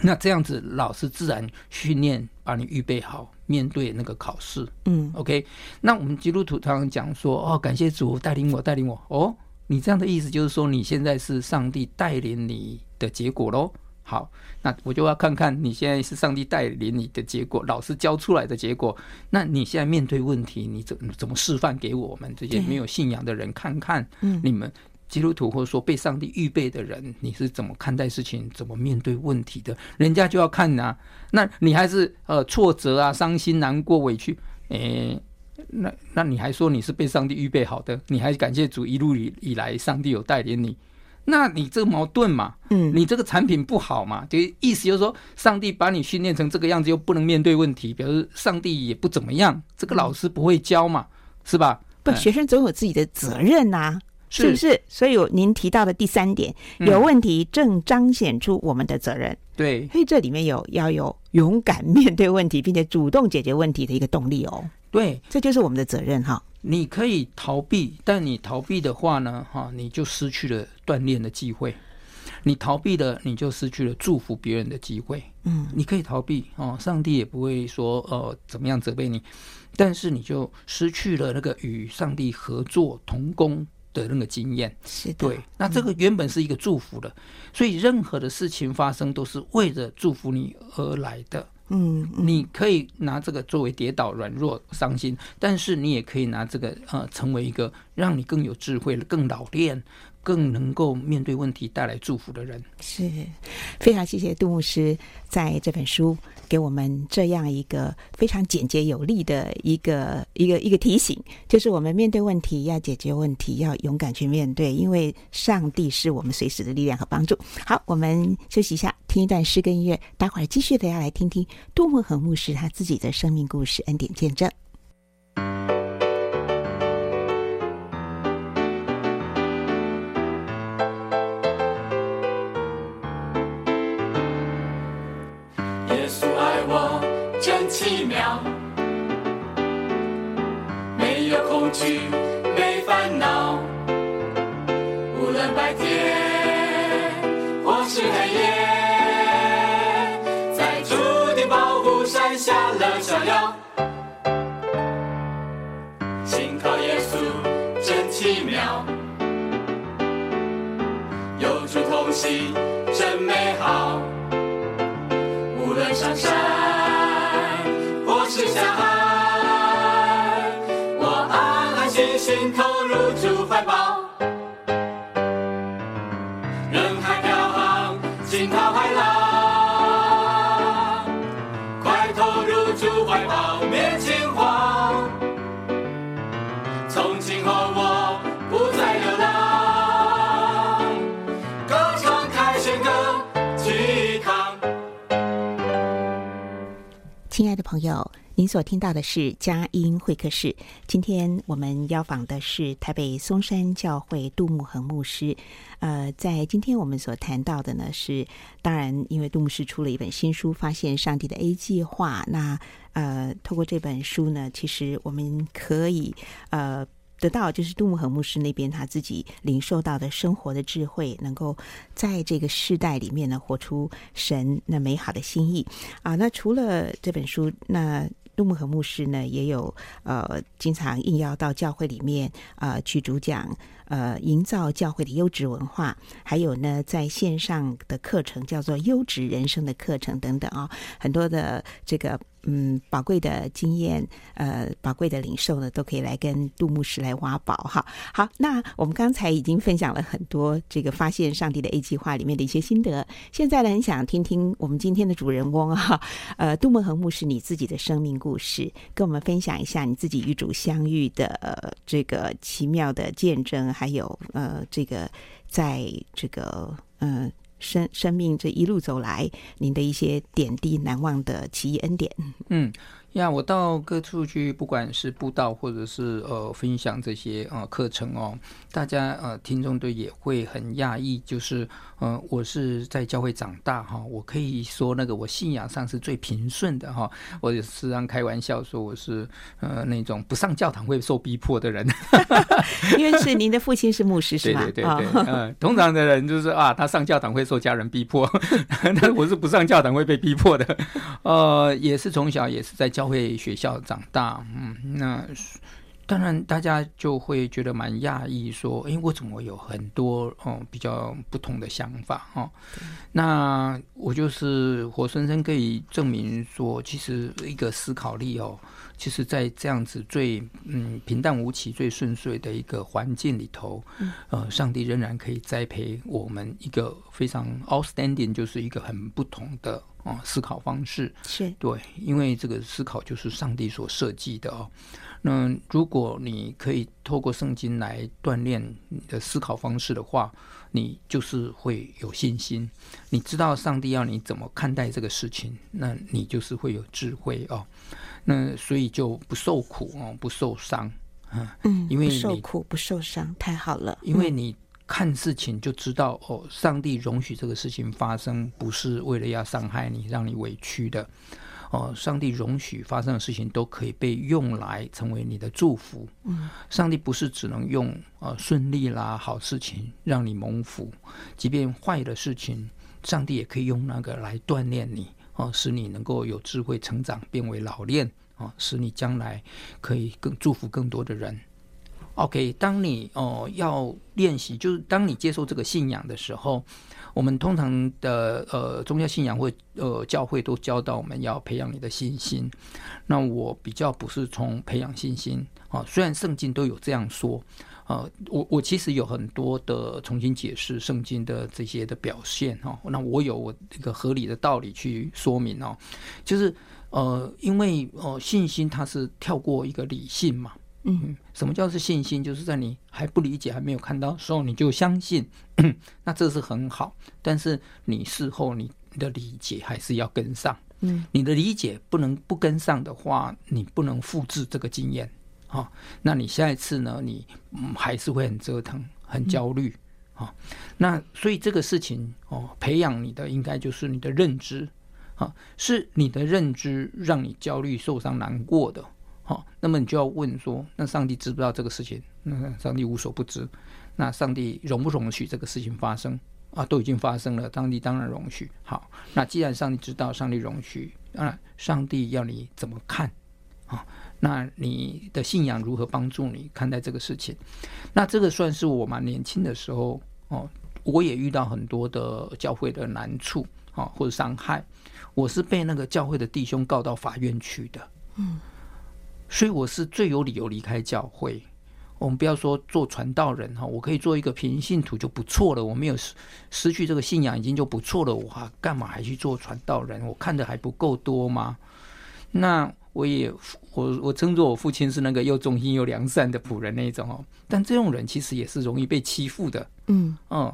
那这样子，老师自然训练把你预备好面对那个考试。嗯，OK。那我们基督徒常常讲说：“哦，感谢主带领我，带领我。”哦，你这样的意思就是说，你现在是上帝带领你的结果喽？好，那我就要看看你现在是上帝带领你的结果，老师教出来的结果。那你现在面对问题，你怎怎么示范给我们这些没有信仰的人看看？嗯，你们。基督徒或者说被上帝预备的人，你是怎么看待事情、怎么面对问题的？人家就要看呐、啊。那你还是呃挫折啊、伤心、难过、委屈，诶，那那你还说你是被上帝预备好的？你还感谢主一路以以来上帝有带领你？那你这个矛盾嘛？嗯，你这个产品不好嘛？就意思就是说，上帝把你训练成这个样子，又不能面对问题，表示上帝也不怎么样。这个老师不会教嘛？是吧？不，学生总有自己的责任呐、啊。是不是？所以您提到的第三点，有问题正彰显出我们的责任。对，所以这里面有要有勇敢面对问题，并且主动解决问题的一个动力哦。对，这就是我们的责任哈。你可以逃避，但你逃避的话呢，哈，你就失去了锻炼的机会。你逃避了，你就失去了祝福别人的机会。嗯，你可以逃避哦，上帝也不会说呃怎么样责备你，但是你就失去了那个与上帝合作同工的那个经验是的，对，那这个原本是一个祝福的，嗯，所以任何的事情发生都是为了祝福你而来的。嗯，嗯，你可以拿这个作为跌倒、软弱、伤心，但是你也可以拿这个呃，成为一个让你更有智慧、更老练。更能够面对问题、带来祝福的人，是非常谢谢杜牧师在这本书给我们这样一个非常简洁有力的一个一个一个提醒，就是我们面对问题要解决问题，要勇敢去面对，因为上帝是我们随时的力量和帮助。好，我们休息一下，听一段诗歌音乐，待会儿继续的要来听听杜牧和牧师他自己的生命故事、恩典见证。没有恐惧，没烦恼，无论白天或是黑夜，在主的保护伞下乐逍遥。信靠耶稣真奇妙，有主同行真美好，无论上山或是下海。心投入主怀抱，人海飘航，惊涛骇浪，快投入主怀抱，免惊慌。从今后我不再流浪，歌唱凯旋歌，去扛。亲爱的朋友。您所听到的是佳音会客室。今天我们邀访的是台北松山教会杜牧恒牧师。呃，在今天我们所谈到的呢，是当然，因为杜牧师出了一本新书《发现上帝的 A 计划》。那呃，透过这本书呢，其实我们可以呃。得到就是杜牧恒牧师那边他自己领受到的生活的智慧，能够在这个世代里面呢，活出神那美好的心意啊。那除了这本书，那杜牧和牧师呢也有呃经常应邀到教会里面啊、去主讲。呃，营造教会的优质文化，还有呢，在线上的课程叫做优质人生的课程等等啊、哦，很多的这个嗯宝贵的经验，呃，宝贵的领受呢，都可以来跟杜牧师来挖宝哈。好，那我们刚才已经分享了很多这个发现上帝的 A 计划里面的一些心得，现在呢，很想听听我们今天的主人翁啊，呃，杜牧恒牧师你自己的生命故事，跟我们分享一下你自己与主相遇的、呃、这个奇妙的见证。还有呃，这个在这个呃生生命这一路走来，您的一些点滴难忘的奇异恩典。嗯，呀，我到各处去，不管是布道或者是呃分享这些呃课程哦，大家呃听众都也会很讶异，就是呃我是在教会长大哈，我可以说那个我信仰上是最平顺的哈，我也时常开玩笑说我是呃那种不上教堂会受逼迫的人，<laughs> 因为是您的父亲是牧师是吧？对对对对，嗯、呃，通常的人就是啊，他上教堂会受家人逼迫，<laughs> 但我是不上教堂会被逼迫的，<laughs> 呃，也是从小也是在教。教会学校长大，嗯，那当然大家就会觉得蛮讶异，说，哎，我怎么有很多哦比较不同的想法哦？那我就是活生生可以证明说，其实一个思考力哦，其实，在这样子最嗯平淡无奇、最顺遂的一个环境里头，呃，上帝仍然可以栽培我们一个非常 outstanding，就是一个很不同的。哦，思考方式是对，因为这个思考就是上帝所设计的哦。那如果你可以透过圣经来锻炼你的思考方式的话，你就是会有信心。你知道上帝要你怎么看待这个事情，那你就是会有智慧哦。那所以就不受苦哦，不受伤嗯，因为受苦不受伤，太好了，因为你。看事情就知道哦，上帝容许这个事情发生，不是为了要伤害你、让你委屈的哦。上帝容许发生的事情都可以被用来成为你的祝福。嗯，上帝不是只能用呃顺利啦、好事情让你蒙福，即便坏的事情，上帝也可以用那个来锻炼你哦，使你能够有智慧成长，变为老练哦，使你将来可以更祝福更多的人。OK，当你哦、要练习，就是当你接受这个信仰的时候，我们通常的呃宗教信仰或呃教会都教导我们要培养你的信心。那我比较不是从培养信心啊，虽然圣经都有这样说啊，我我其实有很多的重新解释圣经的这些的表现哈。那我有我一个合理的道理去说明哦，就是呃，因为呃信心它是跳过一个理性嘛。嗯，什么叫是信心？就是在你还不理解、还没有看到的时候，你就相信，<clears throat> 那这是很好。但是你事后你的理解还是要跟上。嗯，你的理解不能不跟上的话，你不能复制这个经验啊。那你下一次呢？你还是会很折腾、很焦虑啊。那所以这个事情哦，培养你的应该就是你的认知啊，是你的认知让你焦虑、受伤、难过的。好，那么你就要问说，那上帝知不知道这个事情？那上帝无所不知。那上帝容不容许这个事情发生？啊，都已经发生了，上帝当然容许。好，那既然上帝知道，上帝容许，啊，上帝要你怎么看？啊，那你的信仰如何帮助你看待这个事情？那这个算是我蛮年轻的时候哦，我也遇到很多的教会的难处啊，或者伤害。我是被那个教会的弟兄告到法院去的。嗯。所以我是最有理由离开教会。我们不要说做传道人哈，我可以做一个平信徒就不错了。我没有失失去这个信仰已经就不错了。我还干嘛还去做传道人？我看的还不够多吗？那我也我我称作我父亲是那个又忠心又良善的仆人那一种哦。但这种人其实也是容易被欺负的。嗯嗯，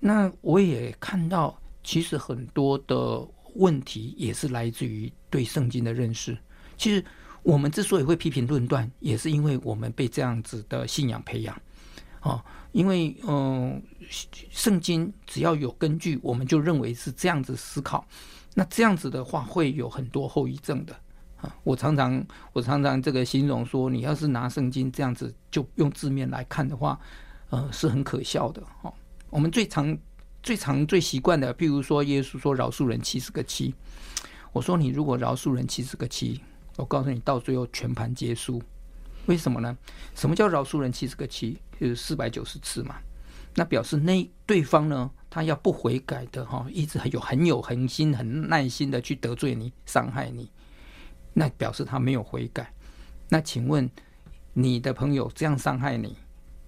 那我也看到，其实很多的问题也是来自于对圣经的认识。其实。我们之所以会批评论断，也是因为我们被这样子的信仰培养，哦，因为嗯、圣经只要有根据，我们就认为是这样子思考，那这样子的话会有很多后遗症的啊。我常常我常常这个形容说，你要是拿圣经这样子就用字面来看的话，呃，是很可笑的哦。我们最常最常最习惯的，譬如说耶稣说饶恕人七十个七，我说你如果饶恕人七十个七。我告诉你，到最后全盘皆输，为什么呢？什么叫饶恕人七十个七？就是四百九十次嘛。那表示那对方呢，他要不悔改的哈，一直很有很有恒心、很耐心的去得罪你、伤害你，那表示他没有悔改。那请问你的朋友这样伤害你，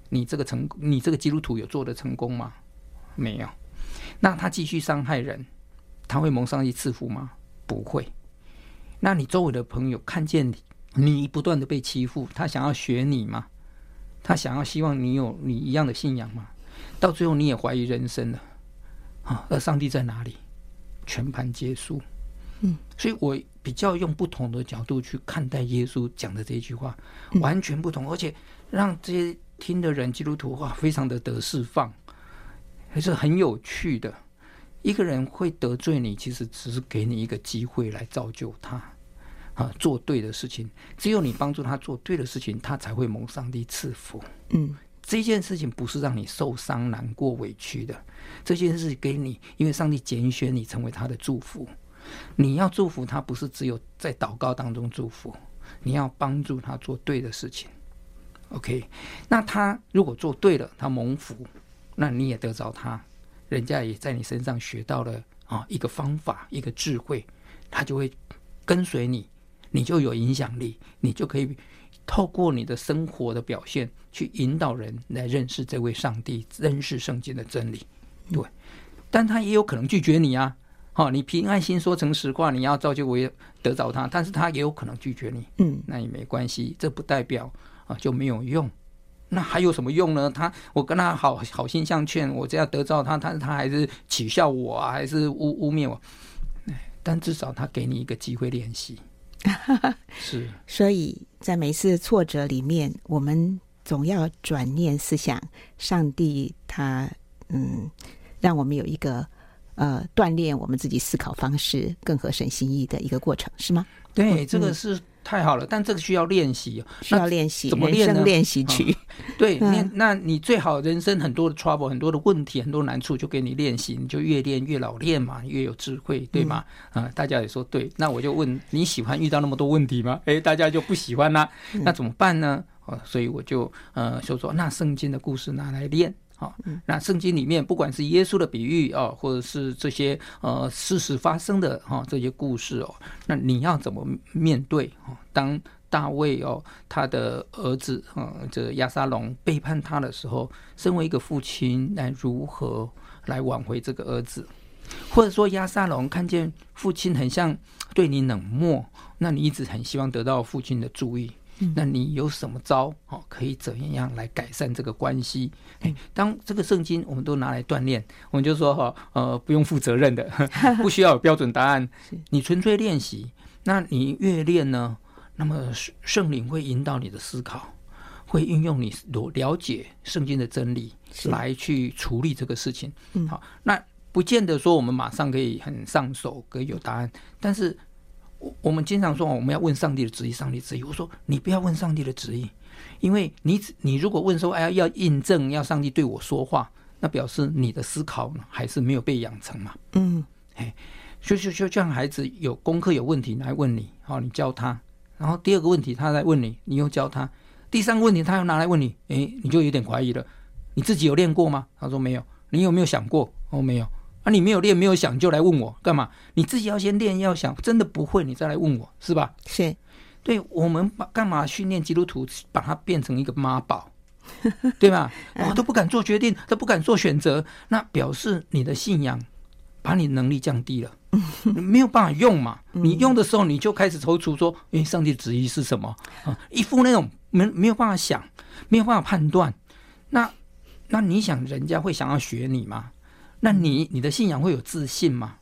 你这个成，你这个基督徒有做得成功吗？没有。那他继续伤害人，他会蒙上帝赐福吗？不会。那你周围的朋友看见你，你不断的被欺负，他想要学你吗？他想要希望你有你一样的信仰吗？到最后你也怀疑人生了，啊，而上帝在哪里？全盘皆输。嗯，所以我比较用不同的角度去看待耶稣讲的这一句话，完全不同，而且让这些听的人基督徒哇，非常的得释放，还是很有趣的。一个人会得罪你，其实只是给你一个机会来造就他啊，做对的事情。只有你帮助他做对的事情，他才会蒙上帝赐福。嗯，这件事情不是让你受伤、难过、委屈的，这件事给你，因为上帝拣选你成为他的祝福。你要祝福他，不是只有在祷告当中祝福，你要帮助他做对的事情。OK，那他如果做对了，他蒙福，那你也得着他。人家也在你身上学到了啊一个方法，一个智慧，他就会跟随你，你就有影响力，你就可以透过你的生活的表现去引导人来认识这位上帝，认识圣经的真理。对，但他也有可能拒绝你啊！好，你凭爱心说诚实话，你要造就我也得着他，但是他也有可能拒绝你。嗯，那也没关系，这不代表啊就没有用。那还有什么用呢？他我跟他好好心相劝，我这样得到他，他他还是取笑我啊，还是污污蔑我。但至少他给你一个机会练习。<laughs> 是，所以在每次挫折里面，我们总要转念思想，上帝他嗯，让我们有一个呃锻炼我们自己思考方式更合神心意的一个过程，是吗？对，这个是。太好了，但这个需要练习，需要练习，怎么练呢？练习曲，嗯、对，那、嗯、那你最好人生很多的 trouble，很多的问题，很多难处，就给你练习，你就越练越老练嘛，越有智慧，对吗？嗯、啊，大家也说对，那我就问你喜欢遇到那么多问题吗？<laughs> 哎，大家就不喜欢啦、啊，那怎么办呢？哦，所以我就呃就说，那圣经的故事拿来练。好，那圣经里面不管是耶稣的比喻哦，或者是这些呃事实发生的哈这些故事哦，那你要怎么面对？当大卫哦他的儿子啊这亚沙龙背叛他的时候，身为一个父亲，来如何来挽回这个儿子？或者说亚沙龙看见父亲很像对你冷漠，那你一直很希望得到父亲的注意。那你有什么招？哦，可以怎样来改善这个关系？哎，当这个圣经我们都拿来锻炼，我们就说哈，呃，不用负责任的，<laughs> 不需要有标准答案，<laughs> 你纯粹练习。那你越练呢，那么圣灵会引导你的思考，会运用你所了解圣经的真理来去处理这个事情。好，那不见得说我们马上可以很上手，可以有答案，但是。我我们经常说，我们要问上帝的旨意，上帝的旨意。我说你不要问上帝的旨意，因为你你如果问说，哎呀，要印证，要上帝对我说话，那表示你的思考呢还是没有被养成嘛。嗯，哎，就就就像孩子有功课有问题来问你，好，你教他，然后第二个问题他来问你，你又教他，第三个问题他又拿来问你，哎，你就有点怀疑了，你自己有练过吗？他说没有，你有没有想过？哦，没有。啊，你没有练，没有想，就来问我干嘛？你自己要先练，要想，真的不会，你再来问我，是吧？是，对，我们把干嘛训练基督徒，把它变成一个妈宝，<laughs> 对吧？我都不敢做决定，都不敢做选择，那表示你的信仰把你能力降低了，<laughs> 没有办法用嘛。你用的时候，你就开始踌躇说，哎，上帝旨意是什么？啊，一副那种没没有办法想，没有办法判断，那那你想人家会想要学你吗？那你你的信仰会有自信吗？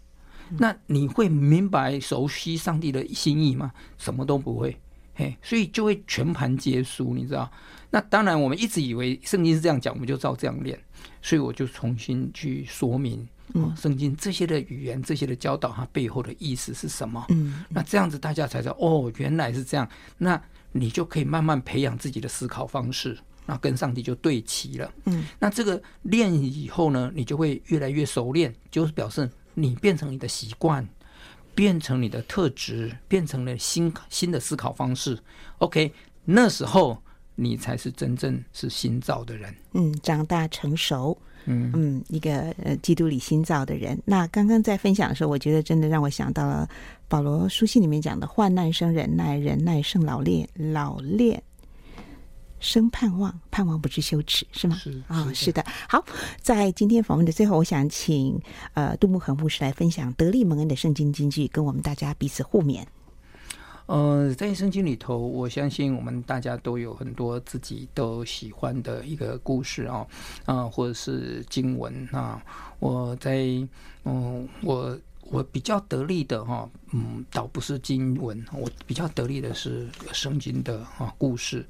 那你会明白熟悉上帝的心意吗？什么都不会，嘿，所以就会全盘皆输，你知道？那当然，我们一直以为圣经是这样讲，我们就照这样练。所以我就重新去说明，嗯，圣经这些的语言、这些的教导，它背后的意思是什么？嗯，那这样子大家才知道，哦，原来是这样。那你就可以慢慢培养自己的思考方式。那跟上帝就对齐了。嗯，那这个练以后呢，你就会越来越熟练，就是表示你变成你的习惯，变成你的特质，变成了新新的思考方式。OK，那时候你才是真正是新造的人。嗯，长大成熟。嗯嗯，一个呃基督里新造的人。那刚刚在分享的时候，我觉得真的让我想到了保罗书信里面讲的“患难生忍耐，忍耐胜老练，老练”。生盼望，盼望不知羞耻，是吗？是啊、哦，是的。好，在今天访问的最后，我想请呃杜牧恒牧师来分享德利蒙恩的圣经金句，跟我们大家彼此互勉。呃，在圣经里头，我相信我们大家都有很多自己都喜欢的一个故事啊，啊、呃，或者是经文啊。我在嗯，我。我比较得力的哈，嗯，倒不是经文，我比较得力的是圣经的啊故事。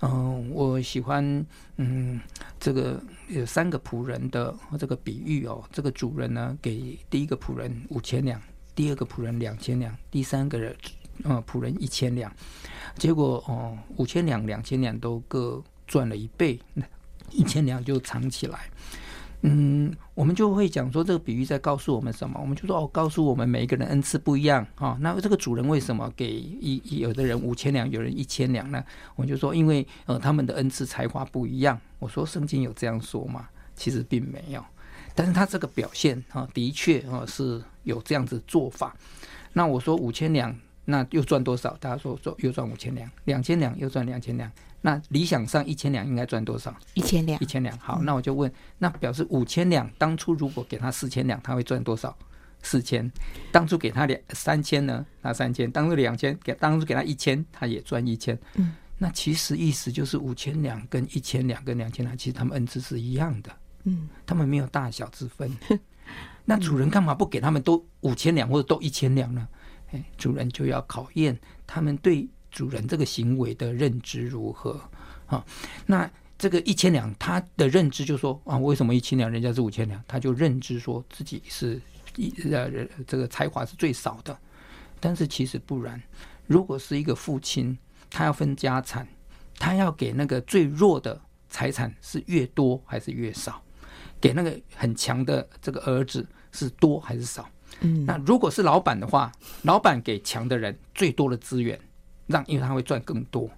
嗯，我喜欢嗯这个有三个仆人的这个比喻哦，这个主人呢给第一个仆人五千两，第二个仆人两千两，第三个人呃仆人一千两，结果哦五千两两千两都各赚了一倍，一千两就藏起来。嗯，我们就会讲说，这个比喻在告诉我们什么？我们就说哦，告诉我们每一个人恩赐不一样啊、那这个主人为什么给一有的人五千两，有人一千两呢？我就说，因为呃他们的恩赐才华不一样。我说圣经有这样说吗？其实并没有，但是他这个表现啊、的确啊、是有这样子做法。那我说五千两，那又赚多少？大家说说又赚五千两，两千两又赚两千两。那理想上一千两应该赚多少？一千两，一千两。好，那我就问，那表示五千两，当初如果给他四千两，他会赚多少？四千。当初给他两三千呢？那三千。当初两千给，当初给他一千，他也赚一千。嗯。那其实意思就是五千两跟一千两跟两千两，其实他们恩赐是一样的。嗯。他们没有大小之分。<laughs> 那主人干嘛不给他们都五千两或者都一千两呢？哎，主人就要考验他们对。主人这个行为的认知如何？啊，那这个一千两，他的认知就说啊，为什么一千两，人家是五千两？他就认知说自己是一呃这个才华是最少的。但是其实不然，如果是一个父亲，他要分家产，他要给那个最弱的财产是越多还是越少？给那个很强的这个儿子是多还是少？嗯，那如果是老板的话，老板给强的人最多的资源。让，因为他会赚更多。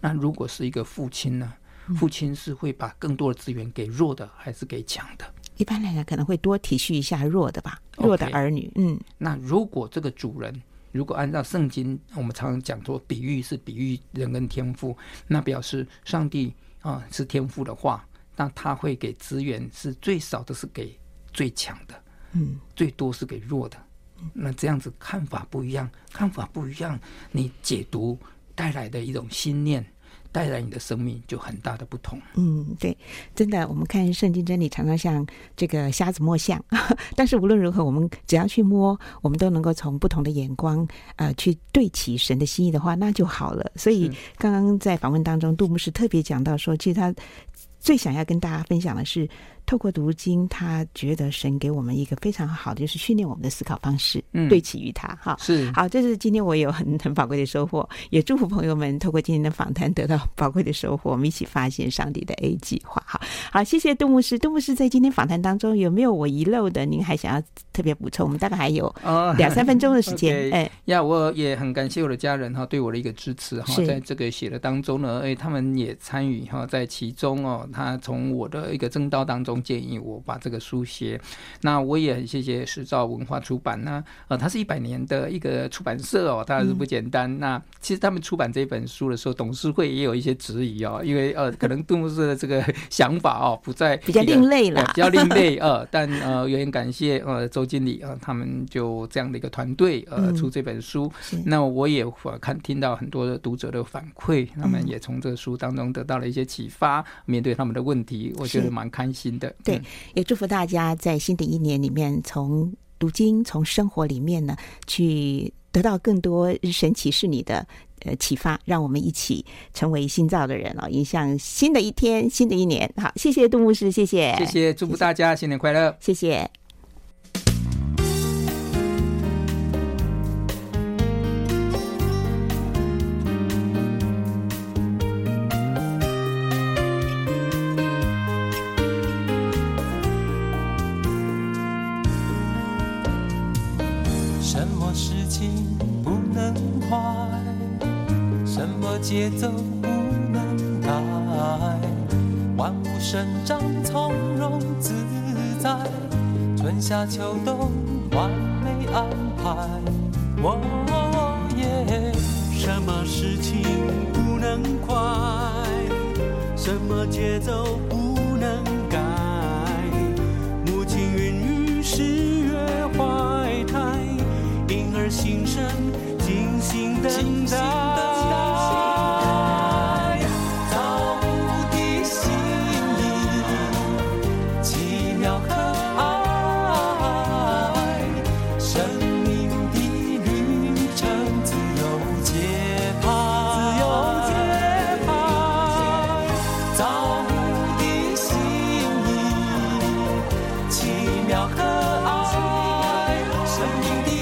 那如果是一个父亲呢？父亲是会把更多的资源给弱的，还是给强的？一般来讲，可能会多体恤一下弱的吧，弱的儿女。嗯。那如果这个主人，如果按照圣经，我们常常讲说，比喻是比喻人跟天赋，那表示上帝啊是天赋的话，那他会给资源是最少的是给最强的，嗯，最多是给弱的。那这样子看法不一样，看法不一样，你解读带来的一种信念，带来你的生命就很大的不同。嗯，对，真的，我们看圣经真理常常像这个瞎子摸象，<laughs> 但是无论如何，我们只要去摸，我们都能够从不同的眼光，呃，去对齐神的心意的话，那就好了。所以刚刚在访问当中，杜牧师特别讲到说，其实他最想要跟大家分享的是。透过读经，他觉得神给我们一个非常好的，就是训练我们的思考方式，嗯，对齐于他，哈，是好。这是今天我有很很宝贵的收获，也祝福朋友们透过今天的访谈得到宝贵的收获。我们一起发现上帝的 A 计划，好好，谢谢杜牧师。杜牧师在今天访谈当中有没有我遗漏的？您还想要特别补充？我们大概还有两三分钟的时间。<laughs> 哎，呀，我也很感谢我的家人哈，对我的一个支持哈，在这个写的当中呢，哎，他们也参与哈，在其中哦，他从我的一个正道当中。建议我把这个书写，那我也很谢谢时兆文化出版呢，呃，它是一百年的一个出版社哦，它还是不简单。嗯、那其实他们出版这本书的时候，董事会也有一些质疑哦，因为呃，可能杜牧师的这个 <laughs> 想法哦，不在比较另类了，比较另类 <laughs> 呃，但呃，也很感谢呃周经理啊、呃，他们就这样的一个团队呃出这本书。嗯、那我也看听到很多的读者的反馈，他们也从这个书当中得到了一些启发，面对他们的问题，我觉得蛮开心的。对，也祝福大家在新的一年里面，从读经、从生活里面呢，去得到更多日神启示你的呃启发，让我们一起成为新造的人哦，迎向新的一天、新的一年。好，谢谢杜牧师，谢谢，谢谢，祝福大家新年快乐，谢谢。快，什么节奏不能改，万物生长从容自在，春夏秋冬完美安排。哦耶！什么事情不能快？什么节奏不能改？母亲孕育十月怀胎，婴儿新生心等待，造物的心意，奇妙可爱，生命的旅程自由节拍，自由节拍，造物的心意，奇妙可爱，生命的。